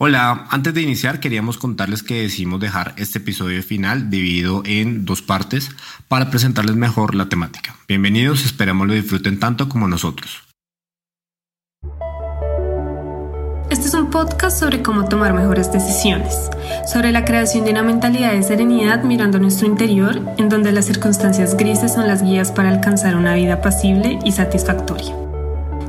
Hola, antes de iniciar queríamos contarles que decidimos dejar este episodio final dividido en dos partes para presentarles mejor la temática. Bienvenidos, esperamos lo disfruten tanto como nosotros. Este es un podcast sobre cómo tomar mejores decisiones, sobre la creación de una mentalidad de serenidad mirando nuestro interior, en donde las circunstancias grises son las guías para alcanzar una vida pasible y satisfactoria.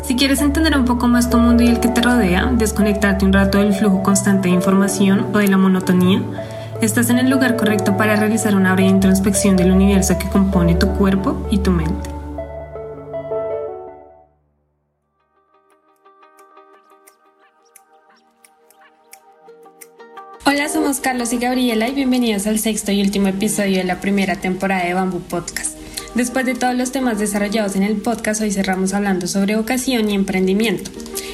Si quieres entender un poco más tu mundo y el que te rodea, desconectarte un rato del flujo constante de información o de la monotonía, estás en el lugar correcto para realizar una breve introspección del universo que compone tu cuerpo y tu mente. Hola, somos Carlos y Gabriela y bienvenidos al sexto y último episodio de la primera temporada de Bamboo Podcast. Después de todos los temas desarrollados en el podcast, hoy cerramos hablando sobre vocación y emprendimiento.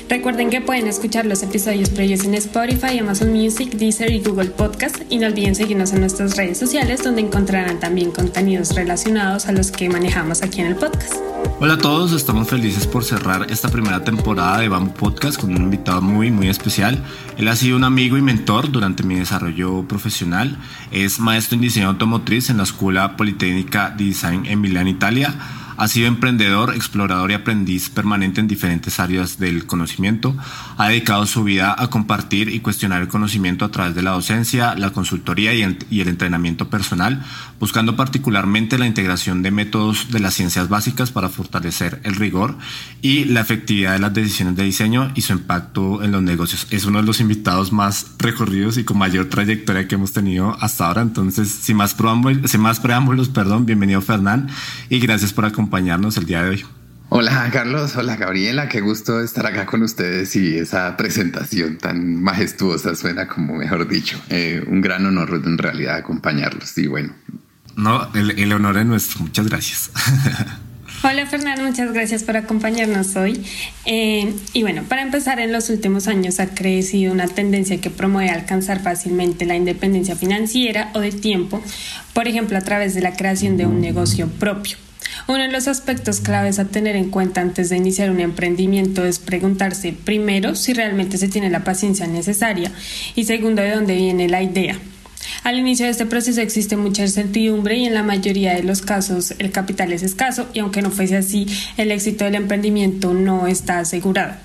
Recuerden que pueden escuchar los episodios previos en Spotify, Amazon Music, Deezer y Google Podcast y no olviden seguirnos en nuestras redes sociales donde encontrarán también contenidos relacionados a los que manejamos aquí en el podcast. Hola a todos, estamos felices por cerrar esta primera temporada de Bamboo Podcast con un invitado muy muy especial. Él ha sido un amigo y mentor durante mi desarrollo profesional. Es maestro en diseño automotriz en la Escuela Politécnica de Design en Milán, Italia ha sido emprendedor, explorador y aprendiz permanente en diferentes áreas del conocimiento. Ha dedicado su vida a compartir y cuestionar el conocimiento a través de la docencia, la consultoría y el entrenamiento personal, buscando particularmente la integración de métodos de las ciencias básicas para fortalecer el rigor y la efectividad de las decisiones de diseño y su impacto en los negocios. Es uno de los invitados más recorridos y con mayor trayectoria que hemos tenido hasta ahora. Entonces, sin más preámbulos, sin más preámbulos perdón, bienvenido Fernán y gracias por acompañarnos acompañarnos el día de hoy. Hola Carlos, hola Gabriela, qué gusto estar acá con ustedes y esa presentación tan majestuosa suena como mejor dicho, eh, un gran honor en realidad acompañarlos y bueno. No, el, honor es nuestro, muchas gracias. Hola Fernando, muchas gracias por acompañarnos hoy. Eh, y bueno, para empezar, en los últimos años ha crecido una tendencia que promueve alcanzar fácilmente la independencia financiera o de tiempo, por ejemplo, a través de la creación de un negocio propio. Uno de los aspectos claves a tener en cuenta antes de iniciar un emprendimiento es preguntarse primero si realmente se tiene la paciencia necesaria y segundo de dónde viene la idea. Al inicio de este proceso existe mucha incertidumbre y en la mayoría de los casos el capital es escaso y aunque no fuese así, el éxito del emprendimiento no está asegurado.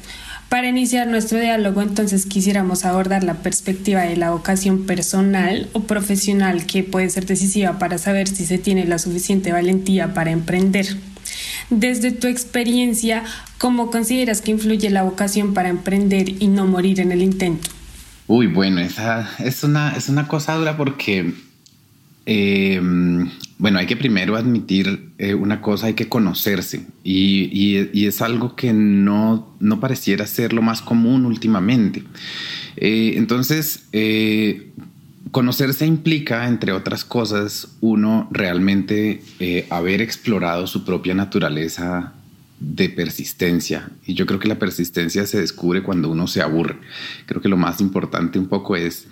Para iniciar nuestro diálogo, entonces quisiéramos abordar la perspectiva de la vocación personal o profesional que puede ser decisiva para saber si se tiene la suficiente valentía para emprender. Desde tu experiencia, ¿cómo consideras que influye la vocación para emprender y no morir en el intento? Uy, bueno, esa es una, es una cosa dura porque eh, bueno, hay que primero admitir eh, una cosa, hay que conocerse y, es algo que no, no, pareciera ser lo más común últimamente. Eh, entonces, conocerse implica, entre otras cosas, uno realmente haber explorado su propia naturaleza de persistencia. Y yo creo que la persistencia se descubre cuando uno se aburre. Creo que lo más importante un poco es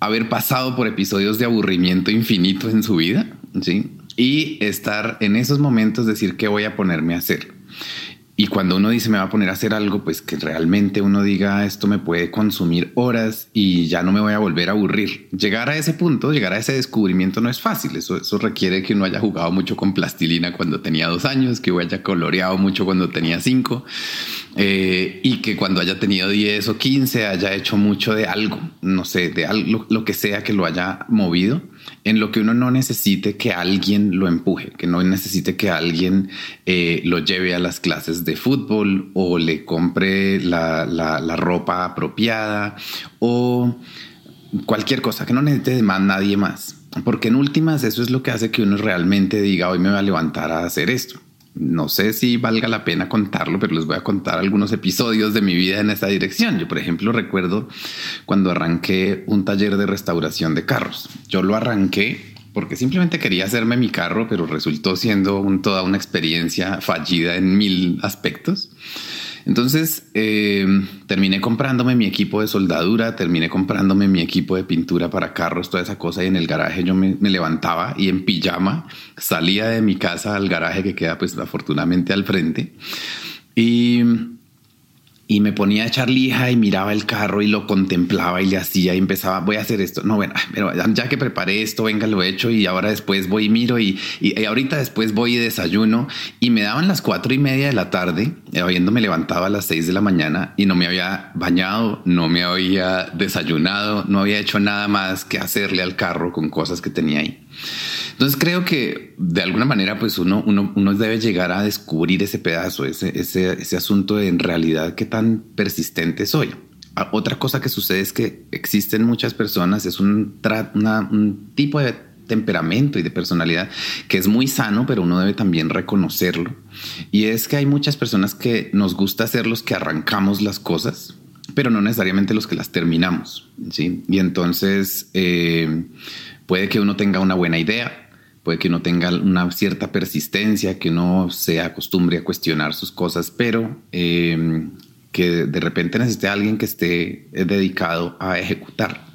haber pasado por episodios de aburrimiento infinito en su vida, ¿sí? Y estar en esos momentos, decir, ¿qué voy a ponerme a hacer? Y cuando uno dice me va a poner a hacer algo, pues que realmente uno diga esto me puede consumir horas y ya no me voy a volver a aburrir. Llegar a ese punto, llegar a ese descubrimiento no es fácil. Eso, requiere que uno haya jugado mucho con plastilina cuando tenía dos años, que uno haya coloreado mucho cuando tenía cinco eh, y que cuando haya tenido diez o quince haya hecho mucho de algo, no sé, de algo, lo que sea que lo haya movido en lo que uno no necesite que alguien lo empuje, que no necesite que alguien eh, lo lleve a las clases de fútbol o le compre la, la, ropa apropiada o cualquier cosa, que no necesite más nadie más. Porque en últimas eso es lo que hace que uno realmente diga, hoy me va a levantar a hacer esto. No sé si valga la pena contarlo, pero les voy a contar algunos episodios de mi vida en esta dirección. Yo, por ejemplo, recuerdo cuando arranqué un taller de restauración de carros. Yo lo arranqué porque simplemente quería hacerme mi carro, pero resultó siendo toda una experiencia fallida en mil aspectos. Entonces eh, terminé comprándome mi equipo de soldadura, terminé comprándome mi equipo de pintura para carros, toda esa cosa. Y en el garaje yo me, me, levantaba y en pijama salía de mi casa al garaje que queda, pues afortunadamente al frente. Y y me ponía a echar lija y miraba el carro y lo contemplaba y le hacía y empezaba, voy a hacer esto. No, bueno, pero ya que preparé esto, venga, lo he hecho y ahora después voy y miro y, y, ahorita después voy y desayuno y me daban las cuatro y media de la tarde, habiéndome levantado a las seis de la mañana y no me había bañado, no me había desayunado, no había hecho nada más que hacerle al carro con cosas que tenía ahí. Entonces creo que de alguna manera pues uno, uno, uno debe llegar a descubrir ese pedazo, ese, ese, ese asunto de en realidad qué tan persistente soy. Ah, otra cosa que sucede es que existen muchas personas, es un, un tipo de temperamento y de personalidad que es muy sano, pero uno debe también reconocerlo. Y es que hay muchas personas que nos gusta ser los que arrancamos las cosas, pero no necesariamente los que las terminamos. ¿sí? Y entonces eh, puede que uno tenga una buena idea, puede que uno tenga una cierta persistencia, que no se acostumbre a cuestionar sus cosas, pero em, que de repente necesite alguien que esté eh, dedicado a ejecutar.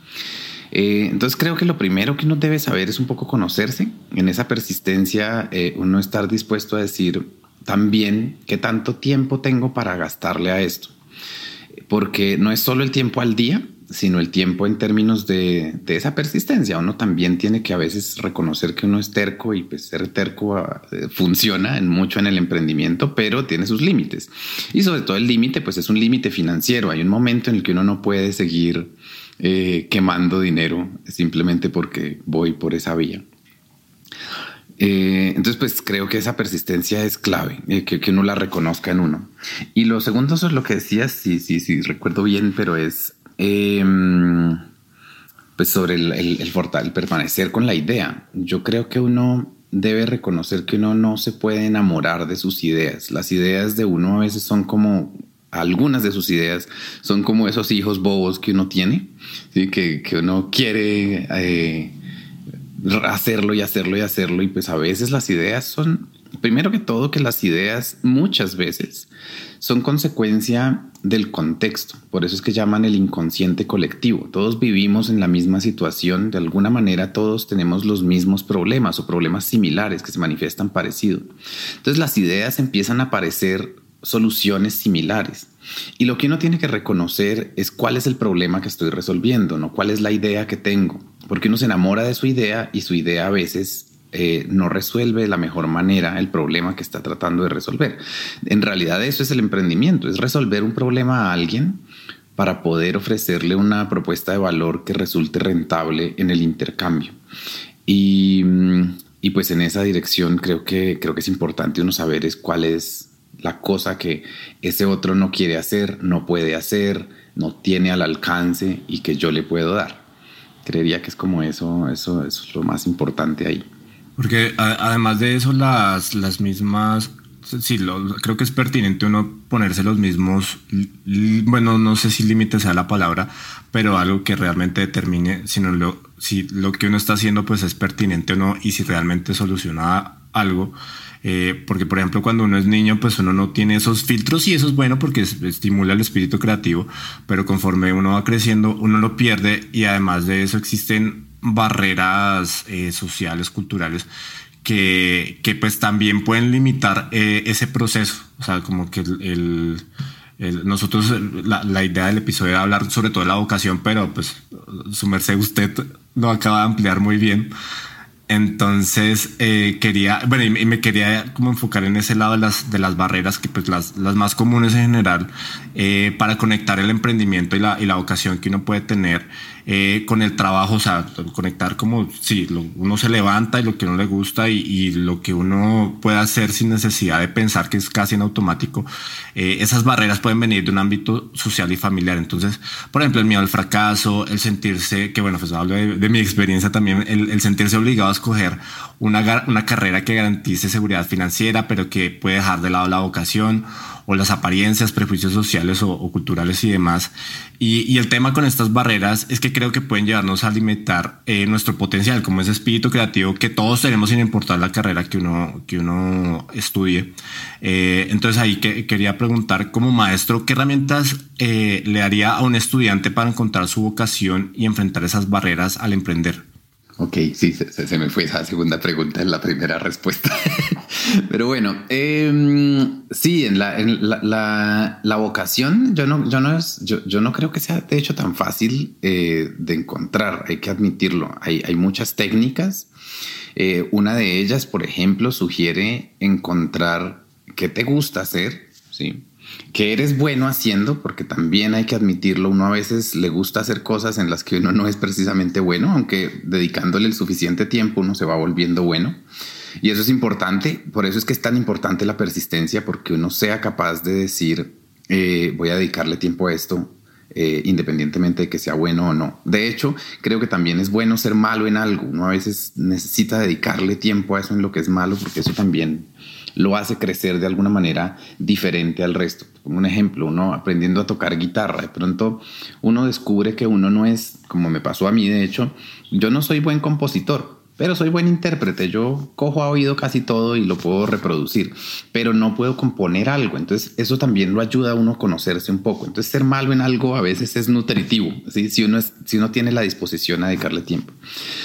Eh, entonces creo que lo primero que uno debe saber es un poco conocerse. En esa persistencia, eh, uno estar dispuesto a decir también qué tanto tiempo tengo para gastarle a esto. Porque no es solo el tiempo al día, sino el tiempo en términos de, esa persistencia. Uno también tiene que a veces reconocer que uno es terco y pues ser terco ah, funciona en mucho en el emprendimiento, pero tiene sus límites. Y sobre todo el límite, pues es un límite financiero. Hay un momento en el que uno no puede seguir eh, quemando dinero simplemente porque voy por esa vía. Eh, entonces, pues creo que esa persistencia es clave, eh, que, que, uno la reconozca en uno. Y lo segundo es lo que decías, sí, sí, sí, recuerdo bien, pero es Em, pues sobre el, el, permanecer con la idea. Yo creo que uno debe reconocer que uno no se puede enamorar de sus ideas. Las ideas de uno a veces son como, algunas de sus ideas son como esos hijos bobos que uno tiene, ¿sí? que, que, uno quiere eh, hacerlo y hacerlo y hacerlo. Y pues a veces las ideas son, primero que todo, que las ideas muchas veces son consecuencia del contexto. Por eso es que llaman el inconsciente colectivo. Todos vivimos en la misma situación. De alguna manera todos tenemos los mismos problemas o problemas similares que se manifiestan parecido. Entonces las ideas empiezan a aparecer soluciones similares. Y lo que uno tiene que reconocer es cuál es el problema que estoy resolviendo, no cuál es la idea que tengo. Porque uno se enamora de su idea y su idea a veces eh, no resuelve de la mejor manera el problema que está tratando de resolver. En realidad eso es el emprendimiento, es resolver un problema a alguien para poder ofrecerle una propuesta de valor que resulte rentable en el intercambio. Y, pues en esa dirección creo que, creo que es importante uno saber es cuál es la cosa que ese otro no quiere hacer, no puede hacer, no tiene al alcance y que yo le puedo dar. Creería que es como eso, eso es lo más importante ahí. Porque además de eso, las, las mismas, sí, lo, creo que es pertinente uno ponerse los mismos, bueno, no sé si límite sea la palabra, pero algo que realmente determine si, lo, si lo que uno está haciendo pues es pertinente o no y si realmente soluciona algo. Eh, porque, por ejemplo, cuando uno es niño, pues uno no tiene esos filtros y eso es bueno porque estimula el espíritu creativo, pero conforme uno va creciendo, uno lo pierde y además de eso existen barreras eh, sociales, culturales, que, que, pues también pueden limitar eh, ese proceso. O sea, como que nosotros, la, la, idea del episodio era hablar sobre todo de la vocación, pero pues su merced usted lo acaba de ampliar muy bien. Entonces eh, quería, bueno, y me quería como enfocar en ese lado de las, de las barreras, que pues las, las más comunes en general, para conectar el emprendimiento y la, y la vocación que uno puede tener eh, con el trabajo, o sea, conectar como si uno se levanta y lo que uno le gusta y, lo que uno puede hacer sin necesidad de pensar que es casi en automático. Eh, esas barreras pueden venir de un ámbito social y familiar. Entonces, por ejemplo, el miedo al fracaso, el sentirse, que bueno, pues hablo de, mi experiencia también, el, sentirse obligado a escoger una, una carrera que garantice seguridad financiera, pero que puede dejar de lado la vocación o las apariencias, prejuicios sociales o, culturales y demás. Y, el tema con estas barreras es que creo que pueden llevarnos a limitar eh, nuestro potencial, como ese espíritu creativo que todos tenemos sin importar la carrera que uno, que uno estudie. Eh, entonces ahí que, quería preguntar como maestro, ¿qué herramientas eh, le haría a un estudiante para encontrar su vocación y enfrentar esas barreras al emprender? Ok, sí, se, me fue esa segunda pregunta en la primera respuesta. Pero bueno, em, sí, en, la, la, vocación yo no, yo, no yo, no creo que sea de hecho tan fácil eh, de encontrar, hay que admitirlo. Hay, hay muchas técnicas. Eh, una de ellas, por ejemplo, sugiere encontrar qué te gusta hacer, ¿sí? Que eres bueno haciendo, porque también hay que admitirlo, uno a veces le gusta hacer cosas en las que uno no es precisamente bueno, aunque dedicándole el suficiente tiempo uno se va volviendo bueno. Y eso es importante, por eso es que es tan importante la persistencia, porque uno sea capaz de decir, eh, voy a dedicarle tiempo a esto, eh, independientemente de que sea bueno o no. De hecho, creo que también es bueno ser malo en algo. Uno a veces necesita dedicarle tiempo a eso en lo que es malo, porque eso también lo hace crecer de alguna manera diferente al resto. Como un ejemplo, uno aprendiendo a tocar guitarra, de pronto uno descubre que uno no es, como me pasó a mí, de hecho, yo no soy buen compositor, pero soy buen intérprete. Yo cojo a oído casi todo y lo puedo reproducir, pero no puedo componer algo. Entonces, eso también lo ayuda a uno a conocerse un poco. Entonces, ser malo en algo a veces es nutritivo, si, uno es, si uno tiene la disposición a dedicarle tiempo.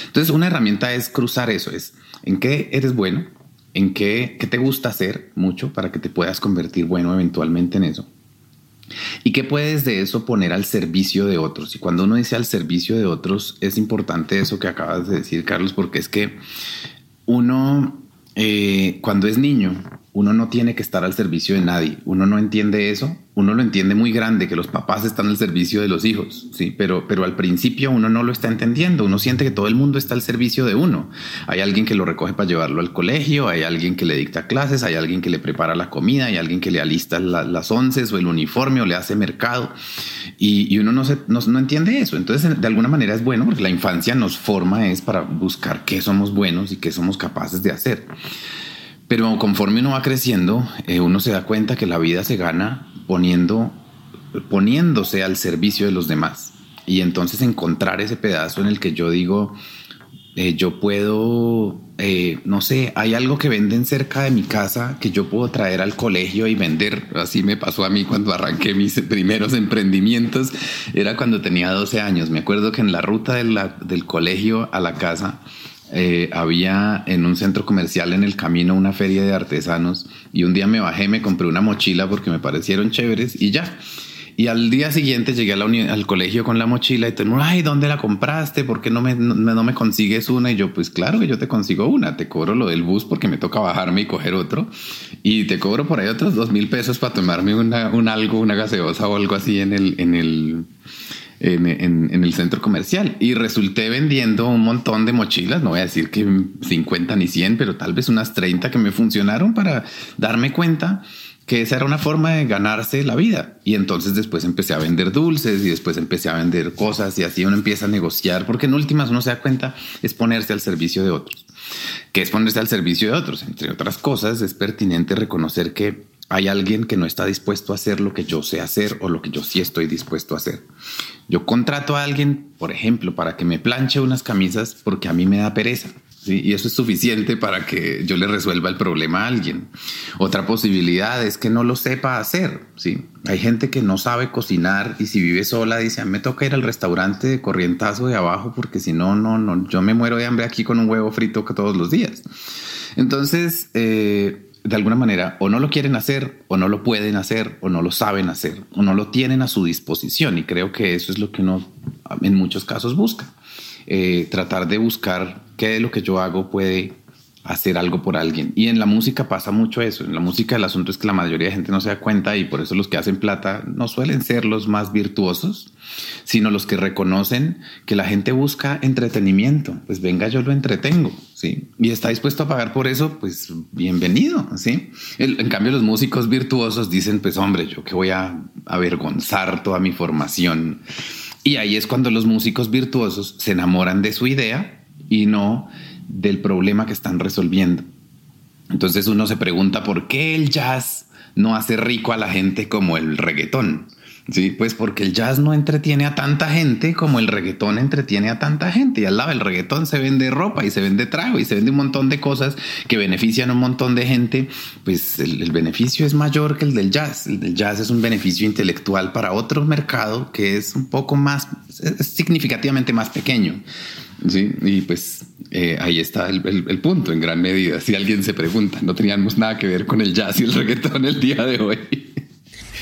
Entonces, una herramienta es cruzar eso: es en qué eres bueno, en qué, te gusta hacer mucho para que te puedas convertir bueno eventualmente en eso. ¿Y qué puedes de eso poner al servicio de otros? Y cuando uno dice al servicio de otros, es importante eso que acabas de decir, Carlos, porque es que uno, eh, cuando es niño, uno no tiene que estar al servicio de nadie. Uno no entiende eso. Uno lo entiende muy grande, que los papás están al servicio de los hijos, sí, pero, pero al principio uno no lo está entendiendo. Uno siente que todo el mundo está al servicio de uno. Hay alguien que lo recoge para llevarlo al colegio, hay alguien que le dicta clases, hay alguien que le prepara la comida, hay alguien que le alista las once o el uniforme o le hace mercado. Y, uno no, se, no, no entiende eso. Entonces, de alguna manera es bueno porque la infancia nos forma es para buscar qué somos buenos y qué somos capaces de hacer. Pero conforme uno va creciendo, eh, uno se da cuenta que la vida se gana poniendo, poniéndose al servicio de los demás. Y entonces encontrar ese pedazo en el que yo digo, eh, yo puedo, eh, no sé, hay algo que venden cerca de mi casa que yo puedo traer al colegio y vender. Así me pasó a mí cuando arranqué mis primeros emprendimientos. Era cuando tenía 12 años. Me acuerdo que en la ruta del colegio a la casa, eh, había en un centro comercial en el camino una feria de artesanos y un día me bajé, me compré una mochila porque me parecieron chéveres y ya. Y al día siguiente llegué al colegio con la mochila y todo ay, ¿dónde la compraste? ¿Por qué no me, no, me consigues una? Y yo, pues claro que yo te consigo una, te cobro lo del bus porque me toca bajarme y coger otro. Y te cobro por ahí otros dos mil pesos para tomarme una, un algo, una gaseosa o algo así en el, en, el centro comercial y resulté vendiendo un montón de mochilas, no voy a decir que 50 ni 100, pero tal vez unas 30 que me funcionaron para darme cuenta que esa era una forma de ganarse la vida. Y entonces después empecé a vender dulces y después empecé a vender cosas y así uno empieza a negociar, porque en últimas uno se da cuenta es ponerse al servicio de otros. ¿Qué es ponerse al servicio de otros? Entre otras cosas, es pertinente reconocer que hay alguien que no está dispuesto a hacer lo que yo sé hacer o lo que yo sí estoy dispuesto a hacer. Yo contrato a alguien, por ejemplo, para que me planche unas camisas porque a mí me da pereza. Y eso es suficiente para que yo le resuelva el problema a alguien. Otra posibilidad es que no lo sepa hacer. ¿sí? Hay gente que no sabe cocinar y si vive sola dice, me toca ir al restaurante de corrientazo de abajo porque si no, no, no, yo me muero de hambre aquí con un huevo frito todos los días. Entonces, eh, de alguna manera o no lo quieren hacer o no lo pueden hacer o no lo saben hacer o no lo tienen a su disposición y creo que eso es lo que uno en muchos casos busca. Eh, tratar de buscar qué de lo que yo hago puede hacer algo por alguien. Y en la música pasa mucho eso. En la música el asunto es que la mayoría de gente no se da cuenta y por eso los que hacen plata no suelen ser los más virtuosos, sino los que reconocen que la gente busca entretenimiento. Pues venga, yo lo entretengo, ¿sí? Y está dispuesto a pagar por eso, pues bienvenido, ¿sí? en cambio los músicos virtuosos dicen, pues hombre, yo que voy a avergonzar toda mi formación. Y ahí es cuando los músicos virtuosos se enamoran de su idea y no del problema que están resolviendo. Entonces uno se pregunta por qué el jazz no hace rico a la gente como el reggaetón. Sí, pues porque el jazz no entretiene a tanta gente como el reggaetón entretiene a tanta gente. Y al lado del reggaetón se vende ropa y se vende trago y se vende un montón de cosas que benefician a un montón de gente. Pues el, beneficio es mayor que el del jazz. El jazz es un beneficio intelectual para otro mercado que es un poco más, significativamente más pequeño. Sí, y pues eh, ahí está el, el, punto en gran medida. Si alguien se pregunta, no teníamos nada que ver con el jazz y el reggaetón el día de hoy.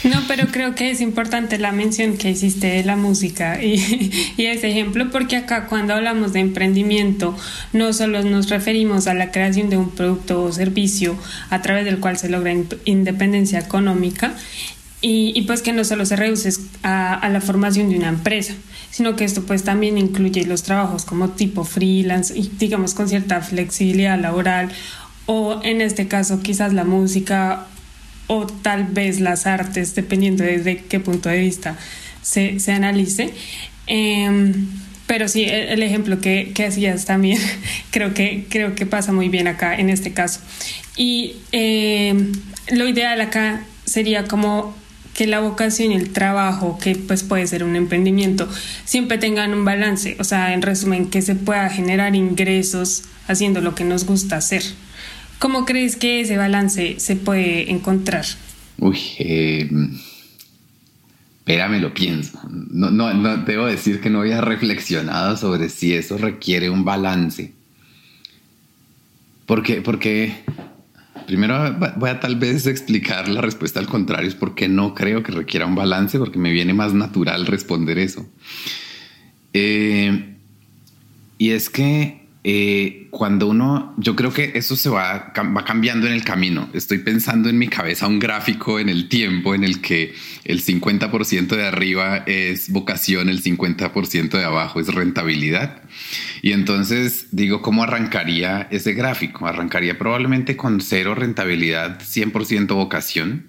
No, pero creo que es importante la mención que hiciste de la música y, y, ese ejemplo, porque acá cuando hablamos de emprendimiento, no solo nos referimos a la creación de un producto o servicio a través del cual se logra independencia económica, y, y, pues que no solo se reduce a, a, la formación de una empresa, sino que esto pues también incluye los trabajos como tipo freelance y digamos con cierta flexibilidad laboral o en este caso quizás la música o tal vez las artes, dependiendo desde qué punto de vista se, se analice. Em, pero sí, el, ejemplo que, que, hacías también creo que, creo que pasa muy bien acá en este caso. Y em, lo ideal acá sería como que la vocación y el trabajo, que pues puede ser un emprendimiento, siempre tengan un balance, o sea, en resumen, que se pueda generar ingresos haciendo lo que nos gusta hacer. ¿Cómo crees que ese balance se puede encontrar? Uy, eh, espérame, lo pienso. No, no, no, debo decir que no había reflexionado sobre si eso requiere un balance. Porque, porque primero voy a tal vez explicar la respuesta al contrario, es porque no creo que requiera un balance, porque me viene más natural responder eso. Eh, y es que eh, cuando uno, yo creo que eso se va, va cambiando en el camino. Estoy pensando en mi cabeza un gráfico en el tiempo en el que el 50% de arriba es vocación, el 50% de abajo es rentabilidad. Y entonces digo, ¿cómo arrancaría ese gráfico? Arrancaría probablemente con cero rentabilidad, 100% vocación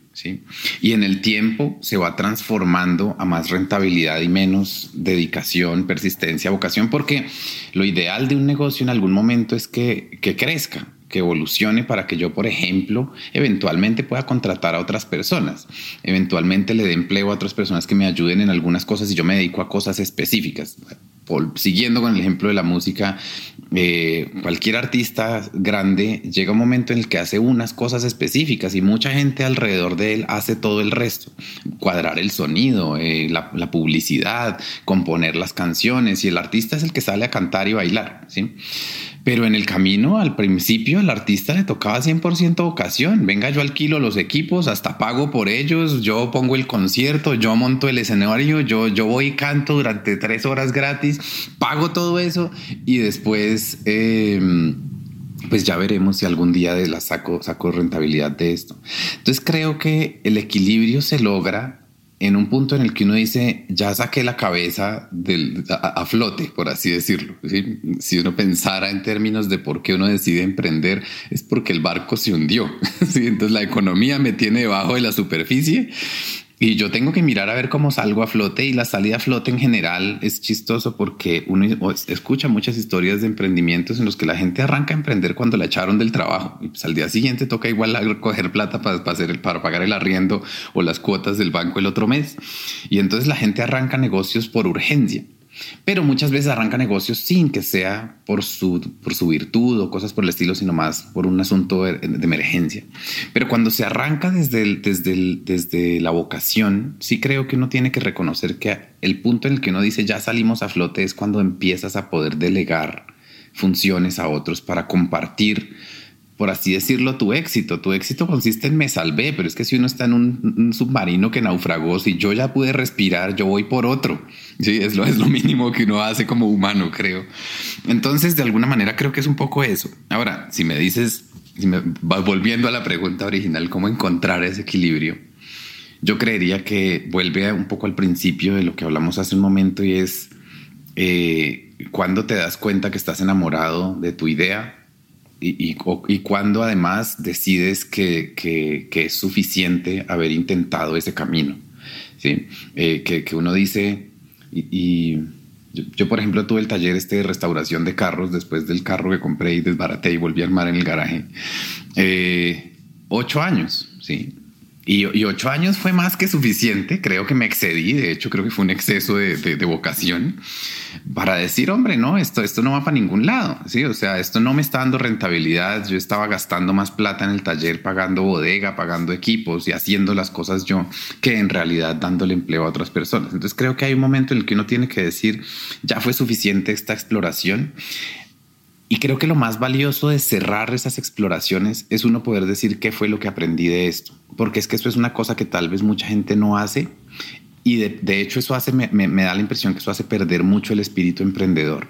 y en el tiempo se va transformando a más rentabilidad y menos dedicación, persistencia, vocación, porque lo ideal de un negocio en algún momento es que, que crezca, que evolucione para que yo, por ejemplo, eventualmente pueda contratar a otras personas, eventualmente le dé empleo a otras personas que me ayuden en algunas cosas y yo me dedico a cosas específicas siguiendo con el ejemplo de la música, eh, cualquier artista grande llega un momento en el que hace unas cosas específicas y mucha gente alrededor de él hace todo el resto. Cuadrar el sonido, eh, la, la, publicidad, componer las canciones y el artista es el que sale a cantar y bailar. ¿sí? Pero en el camino, al principio, al artista le tocaba 100% vocación. Venga, yo alquilo los equipos, hasta pago por ellos, yo pongo el concierto, yo monto el escenario, yo, yo voy y canto durante tres horas gratis, pago todo eso y después... Em, pues ya veremos si algún día la saco, saco rentabilidad de esto. Entonces creo que el equilibrio se logra en un punto en el que uno dice, ya saqué la cabeza del, a, flote, por así decirlo. Si uno pensara en términos de por qué uno decide emprender, es porque el barco se hundió. Entonces la economía me tiene debajo de la superficie y yo tengo que mirar a ver cómo salgo a flote y la salida a flote en general es chistoso porque uno escucha muchas historias de emprendimientos en los que la gente arranca a emprender cuando la echaron del trabajo y pues al día siguiente toca igual coger plata para, para, pagar el arriendo o las cuotas del banco el otro mes. Y entonces la gente arranca negocios por urgencia. Pero muchas veces arranca negocios sin que sea por su, por su virtud o cosas por el estilo, sino más por un asunto de, emergencia. Pero cuando se arranca desde, desde, desde la vocación, sí creo que uno tiene que reconocer que el punto en el que uno dice ya salimos a flote es cuando empiezas a poder delegar funciones a otros para compartir por así decirlo, tu éxito. Tu éxito consiste en me salvé, pero es que si uno está en un, submarino que naufragó, si yo ya pude respirar, yo voy por otro. Sí, es lo, es lo mínimo que uno hace como humano, creo. Entonces, de alguna manera, creo que es un poco eso. Ahora, si me dices, si me, volviendo a la pregunta original, ¿cómo encontrar ese equilibrio? Yo creería que vuelve un poco al principio de lo que hablamos hace un momento y es eh, cuando te das cuenta que estás enamorado de tu idea y, y, cuando además decides que, que, es suficiente haber intentado ese camino. ¿sí? Eh, que, que, uno dice, y, yo, por ejemplo tuve el taller este de restauración de carros después del carro que compré y desbaraté y volví a armar en el garaje. Eh, ocho años, sí. Y, ocho años fue más que suficiente, creo que me excedí, de hecho creo que fue un exceso de, vocación para decir, hombre, no, esto, esto no va para ningún lado, ¿sí? O sea, esto no me está dando rentabilidad, yo estaba gastando más plata en el taller, pagando bodega, pagando equipos y haciendo las cosas yo, que en realidad dándole empleo a otras personas. Entonces creo que hay un momento en el que uno tiene que decir, ya fue suficiente esta exploración y creo que lo más valioso de cerrar esas exploraciones es uno poder decir qué fue lo que aprendí de esto, porque es que eso es una cosa que tal vez mucha gente no hace y de, hecho eso hace, me, da la impresión que eso hace perder mucho el espíritu emprendedor.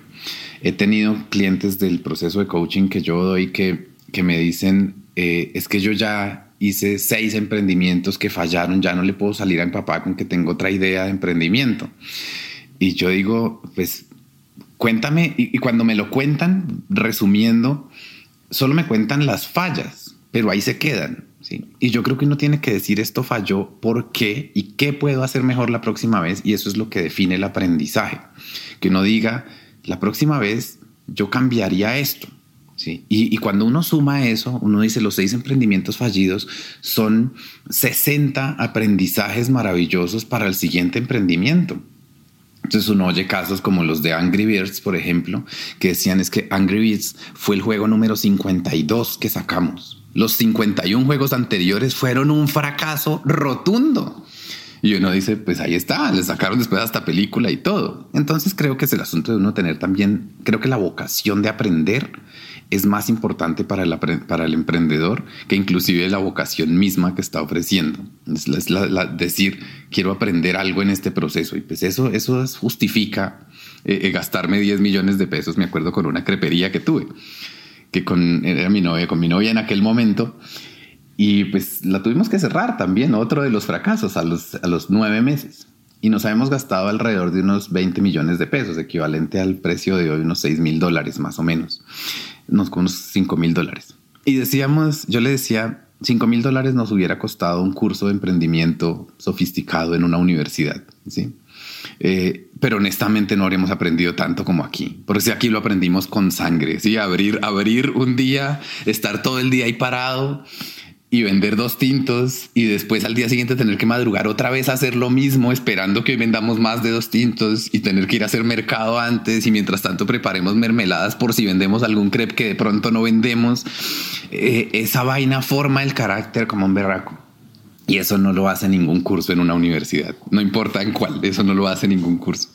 He tenido clientes del proceso de coaching que yo doy que, que me dicen, eh, es que yo ya hice seis emprendimientos que fallaron, ya no le puedo salir a mi papá con que tengo otra idea de emprendimiento. Y yo digo, pues cuéntame, y, cuando me lo cuentan, resumiendo, solo me cuentan las fallas, pero ahí se quedan. ¿sí? Y yo creo que uno tiene que decir esto falló, por qué y qué puedo hacer mejor la próxima vez. Y eso es lo que define el aprendizaje. Que uno diga, la próxima vez yo cambiaría esto. ¿sí? Y, y cuando uno suma eso, uno dice, los seis emprendimientos fallidos son 60 aprendizajes maravillosos para el siguiente emprendimiento. Entonces uno oye casos como los de Angry Birds, por ejemplo, que decían es que Angry Birds fue el juego número 52 que sacamos. Los 51 juegos anteriores fueron un fracaso rotundo. Y uno dice, pues ahí está, le sacaron después hasta película y todo. Entonces creo que es el asunto de uno tener también, creo que la vocación de aprender es más importante para el, para el emprendedor que inclusive la vocación misma que está ofreciendo. Es, decir, quiero aprender algo en este proceso y pues eso, eso justifica eh, eh, gastarme 10 millones de pesos. Me acuerdo con una crepería que tuve, que con, era mi novia, con mi novia en aquel momento y pues la tuvimos que cerrar también, otro de los fracasos a los, a los nueve meses. Y nos habíamos gastado alrededor de unos 20 millones de pesos, equivalente al precio de hoy, unos 6 mil dólares más o menos unos, unos 5 mil dólares. Y decíamos, yo le decía, 5 mil dólares nos hubiera costado un curso de emprendimiento sofisticado en una universidad, ¿sí? Eh, pero honestamente no habríamos aprendido tanto como aquí, porque si aquí lo aprendimos con sangre, ¿sí? Abrir, abrir un día, estar todo el día ahí parado, y vender dos tintos y después al día siguiente tener que madrugar otra vez a hacer lo mismo esperando que vendamos más de dos tintos y tener que ir a hacer mercado antes y mientras tanto preparemos mermeladas por si vendemos algún crepe que de pronto no vendemos. Eh, esa vaina forma el carácter como un berraco. Y eso no lo hace ningún curso en una universidad. No importa en cuál, eso no lo hace ningún curso.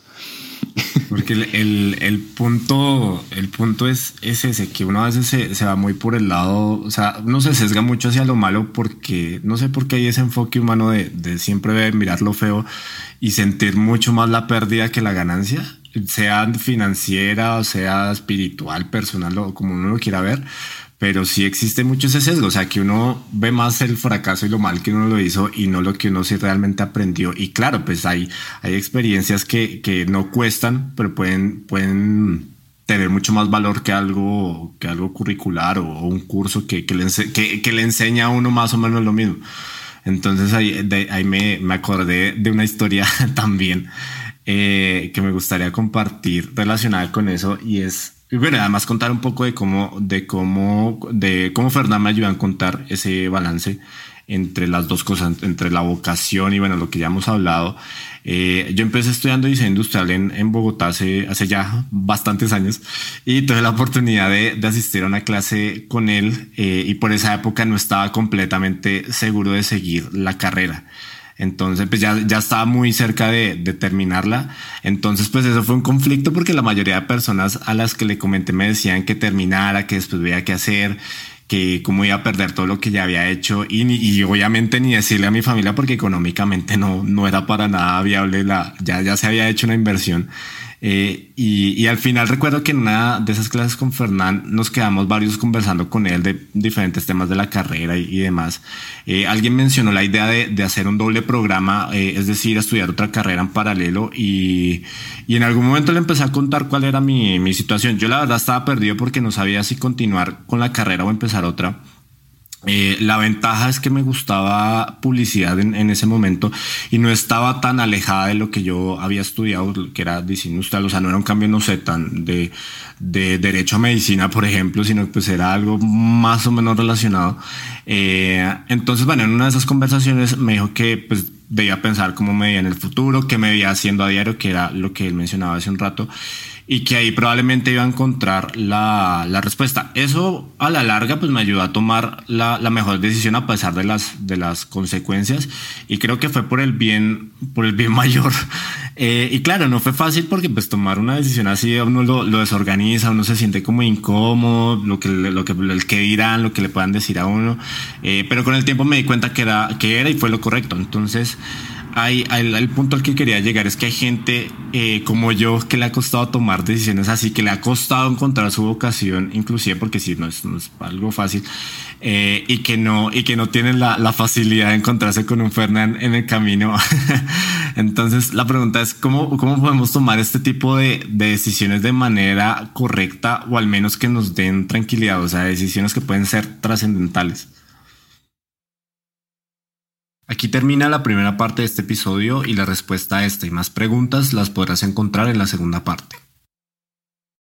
Porque el, punto, el punto es, es ese, que uno a veces se, va muy por el lado, o sea, uno se sesga mucho hacia lo malo porque no sé por qué hay ese enfoque humano de, siempre mirar lo feo y sentir mucho más la pérdida que la ganancia, sea financiera sea espiritual, personal o como uno lo quiera ver pero sí existe mucho ese sesgo, o sea, que uno ve más el fracaso y lo mal que uno lo hizo y no lo que uno sí realmente aprendió. Y claro, pues hay, hay experiencias que, que no cuestan, pero pueden, pueden tener mucho más valor que algo, que algo curricular o, un curso que, que, le que, le enseña a uno más o menos lo mismo. Entonces ahí, ahí me, me, acordé de una historia también eh, que me gustaría compartir relacionada con eso y es y bueno, además contar un poco de cómo, de cómo, de cómo Fernán me ayudó a contar ese balance entre las dos cosas, entre la vocación y bueno, lo que ya hemos hablado. Eh, yo empecé estudiando diseño industrial en, en Bogotá hace, hace, ya bastantes años y tuve la oportunidad de, de asistir a una clase con él eh, y por esa época no estaba completamente seguro de seguir la carrera. Entonces, pues ya, ya estaba muy cerca de, de, terminarla. Entonces, pues eso fue un conflicto porque la mayoría de personas a las que le comenté me decían que terminara, que después veía qué hacer, que cómo iba a perder todo lo que ya había hecho y, y obviamente ni decirle a mi familia porque económicamente no, no era para nada viable la, ya, ya se había hecho una inversión. Eh, y, al final recuerdo que en una de esas clases con Fernán nos quedamos varios conversando con él de diferentes temas de la carrera y, demás. Eh, alguien mencionó la idea de, hacer un doble programa, eh, es decir, estudiar otra carrera en paralelo y, en algún momento le empecé a contar cuál era mi, mi situación. Yo la verdad estaba perdido porque no sabía si continuar con la carrera o empezar otra. Eh, la ventaja es que me gustaba publicidad en, ese momento y no estaba tan alejada de lo que yo había estudiado, que era diseño industrial, o sea, no era un cambio, no sé, tan de, de derecho a medicina, por ejemplo, sino que pues era algo más o menos relacionado. Eh, entonces, bueno, en una de esas conversaciones me dijo que pues debía pensar cómo me veía en el futuro, qué me veía haciendo a diario, que era lo que él mencionaba hace un rato y que ahí probablemente iba a encontrar la, la, respuesta. Eso a la larga pues me ayudó a tomar la, la, mejor decisión a pesar de las, de las consecuencias y creo que fue por el bien, por el bien mayor. Eh, y claro, no fue fácil porque pues tomar una decisión así uno lo, lo, desorganiza, uno se siente como incómodo, lo que, lo que, el que dirán, lo que le puedan decir a uno, eh, pero con el tiempo me di cuenta que era, que era y fue lo correcto. Entonces, hay, el punto al que quería llegar es que hay gente eh, como yo que le ha costado tomar decisiones así, que le ha costado encontrar su vocación, inclusive porque si no es, algo fácil, eh, y que no, y que no tienen la, facilidad de encontrarse con un Fernán en el camino. Entonces, la pregunta es cómo, cómo podemos tomar este tipo de decisiones de manera correcta o al menos que nos den tranquilidad, o sea, decisiones que pueden ser trascendentales. Aquí termina la primera parte de este episodio y la respuesta a esta y más preguntas las podrás encontrar en la segunda parte.